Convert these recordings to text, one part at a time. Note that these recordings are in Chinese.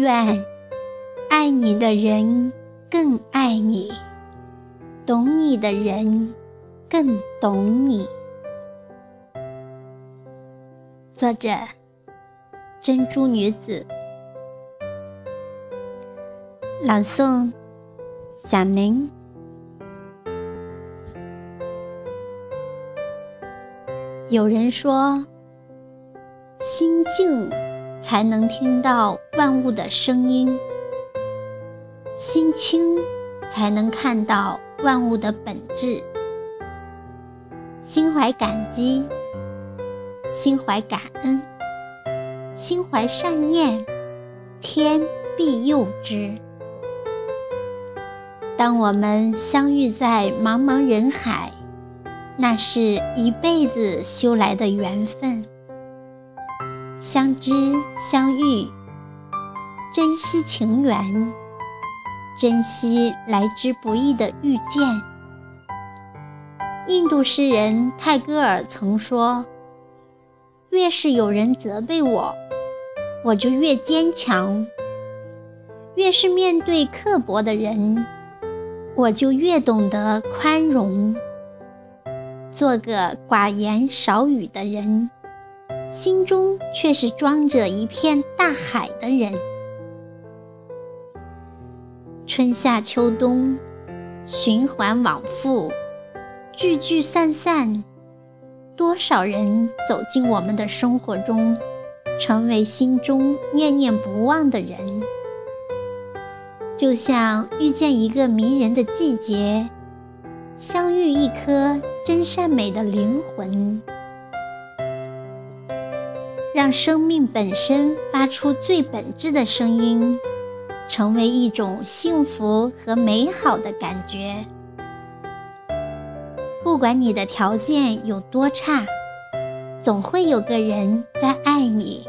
愿爱你的人更爱你，懂你的人更懂你。作者：珍珠女子。朗诵：小宁。有人说，心静才能听到万物的声音，心清才能看到万物的本质。心怀感激，心怀感恩，心怀善念，天必佑之。当我们相遇在茫茫人海，那是一辈子修来的缘分。之相遇，珍惜情缘，珍惜来之不易的遇见。印度诗人泰戈尔曾说：“越是有人责备我，我就越坚强；越是面对刻薄的人，我就越懂得宽容。”做个寡言少语的人，心中却是装着一片大海的人。春夏秋冬，循环往复，聚聚散散，多少人走进我们的生活中，成为心中念念不忘的人。就像遇见一个迷人的季节，相遇一颗。真善美的灵魂，让生命本身发出最本质的声音，成为一种幸福和美好的感觉。不管你的条件有多差，总会有个人在爱你；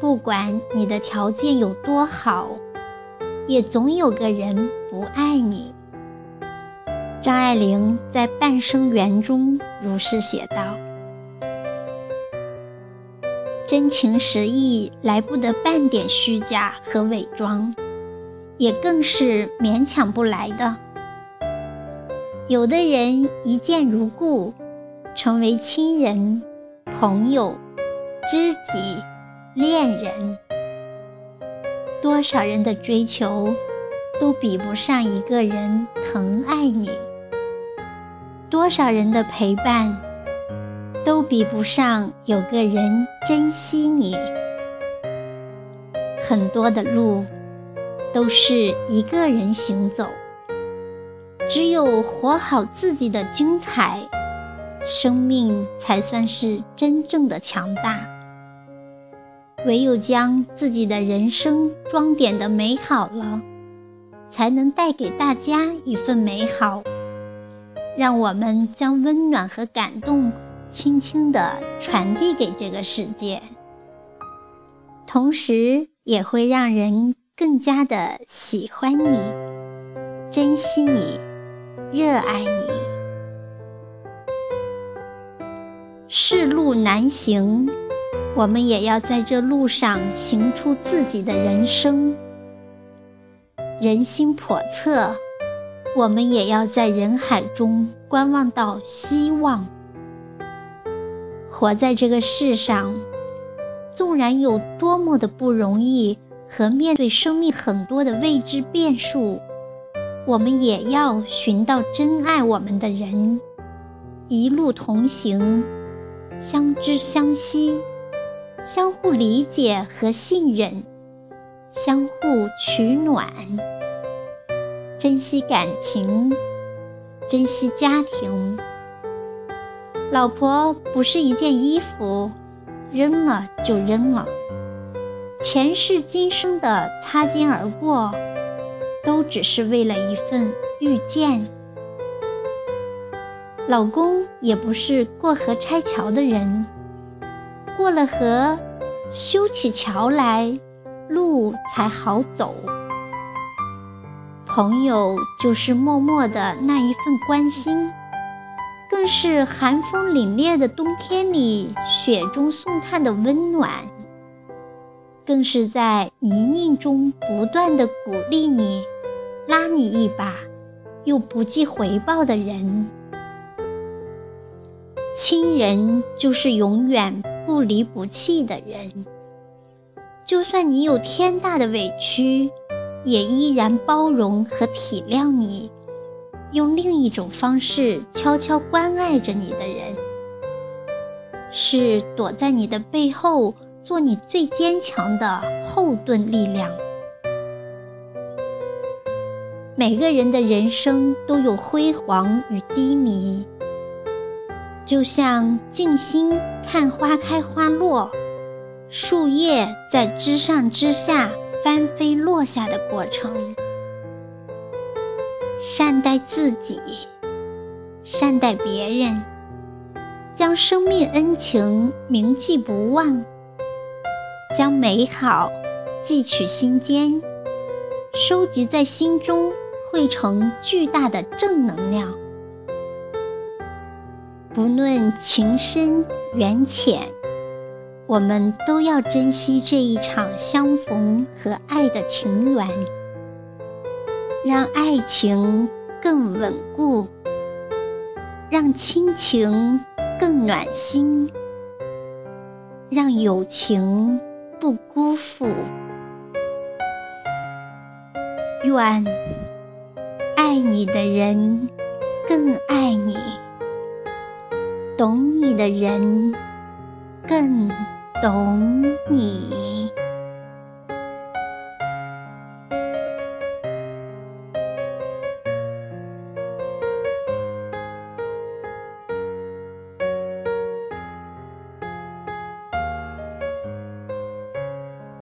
不管你的条件有多好，也总有个人不爱你。张爱玲在《半生缘》中如是写道：“真情实意来不得半点虚假和伪装，也更是勉强不来的。有的人一见如故，成为亲人、朋友、知己、恋人。多少人的追求，都比不上一个人疼爱你。”多少人的陪伴，比不上有个人珍惜你。很多的路，都是一个人行走。只有活好自己的精彩，生命才算是真正的强大。唯有将自己的人生装点的美好了，才能带给大家一份美好。让我们将温暖和感动轻轻地传递给这个世界，同时也会让人更加的喜欢你、珍惜你、热爱你。世路难行，我们也要在这路上行出自己的人生。人心叵测。我们也要在人海中观望到希望。活在这个世上，纵然有多么的不容易和面对生命很多的未知变数，我们也要寻到真爱我们的人，一路同行，相知相惜，相互理解和信任，相互取暖。珍惜感情，珍惜家庭。老婆不是一件衣服，扔了就扔了。前世今生的擦肩而过，都只是为了一份遇见。老公也不是过河拆桥的人，过了河，修起桥来，路才好走。朋友就是默默的那一份关心，更是寒风凛冽的冬天里雪中送炭的温暖，更是在泥泞中不断的鼓励你，拉你一把，又不计回报的人。亲人就是永远不离不弃的人，就算你有天大的委屈，也依然包容和体谅你，用另一种方式悄悄关爱着你的人，是躲在你的背后。做你最坚强的后盾力量。每个人的人生都有辉煌与低迷，就像静心看花开花落，树叶在枝上枝下翻飞落下的过程。善待自己，善待别人，将生命恩情铭记不忘。将美好记取心间，收集在心中，汇成巨大的正能量。不论情深缘浅，我们都要珍惜这一场相逢和爱的情缘，让爱情更稳固，让亲情更暖心，让友情。不辜负，愿爱你的人更爱你，懂你的人更懂你。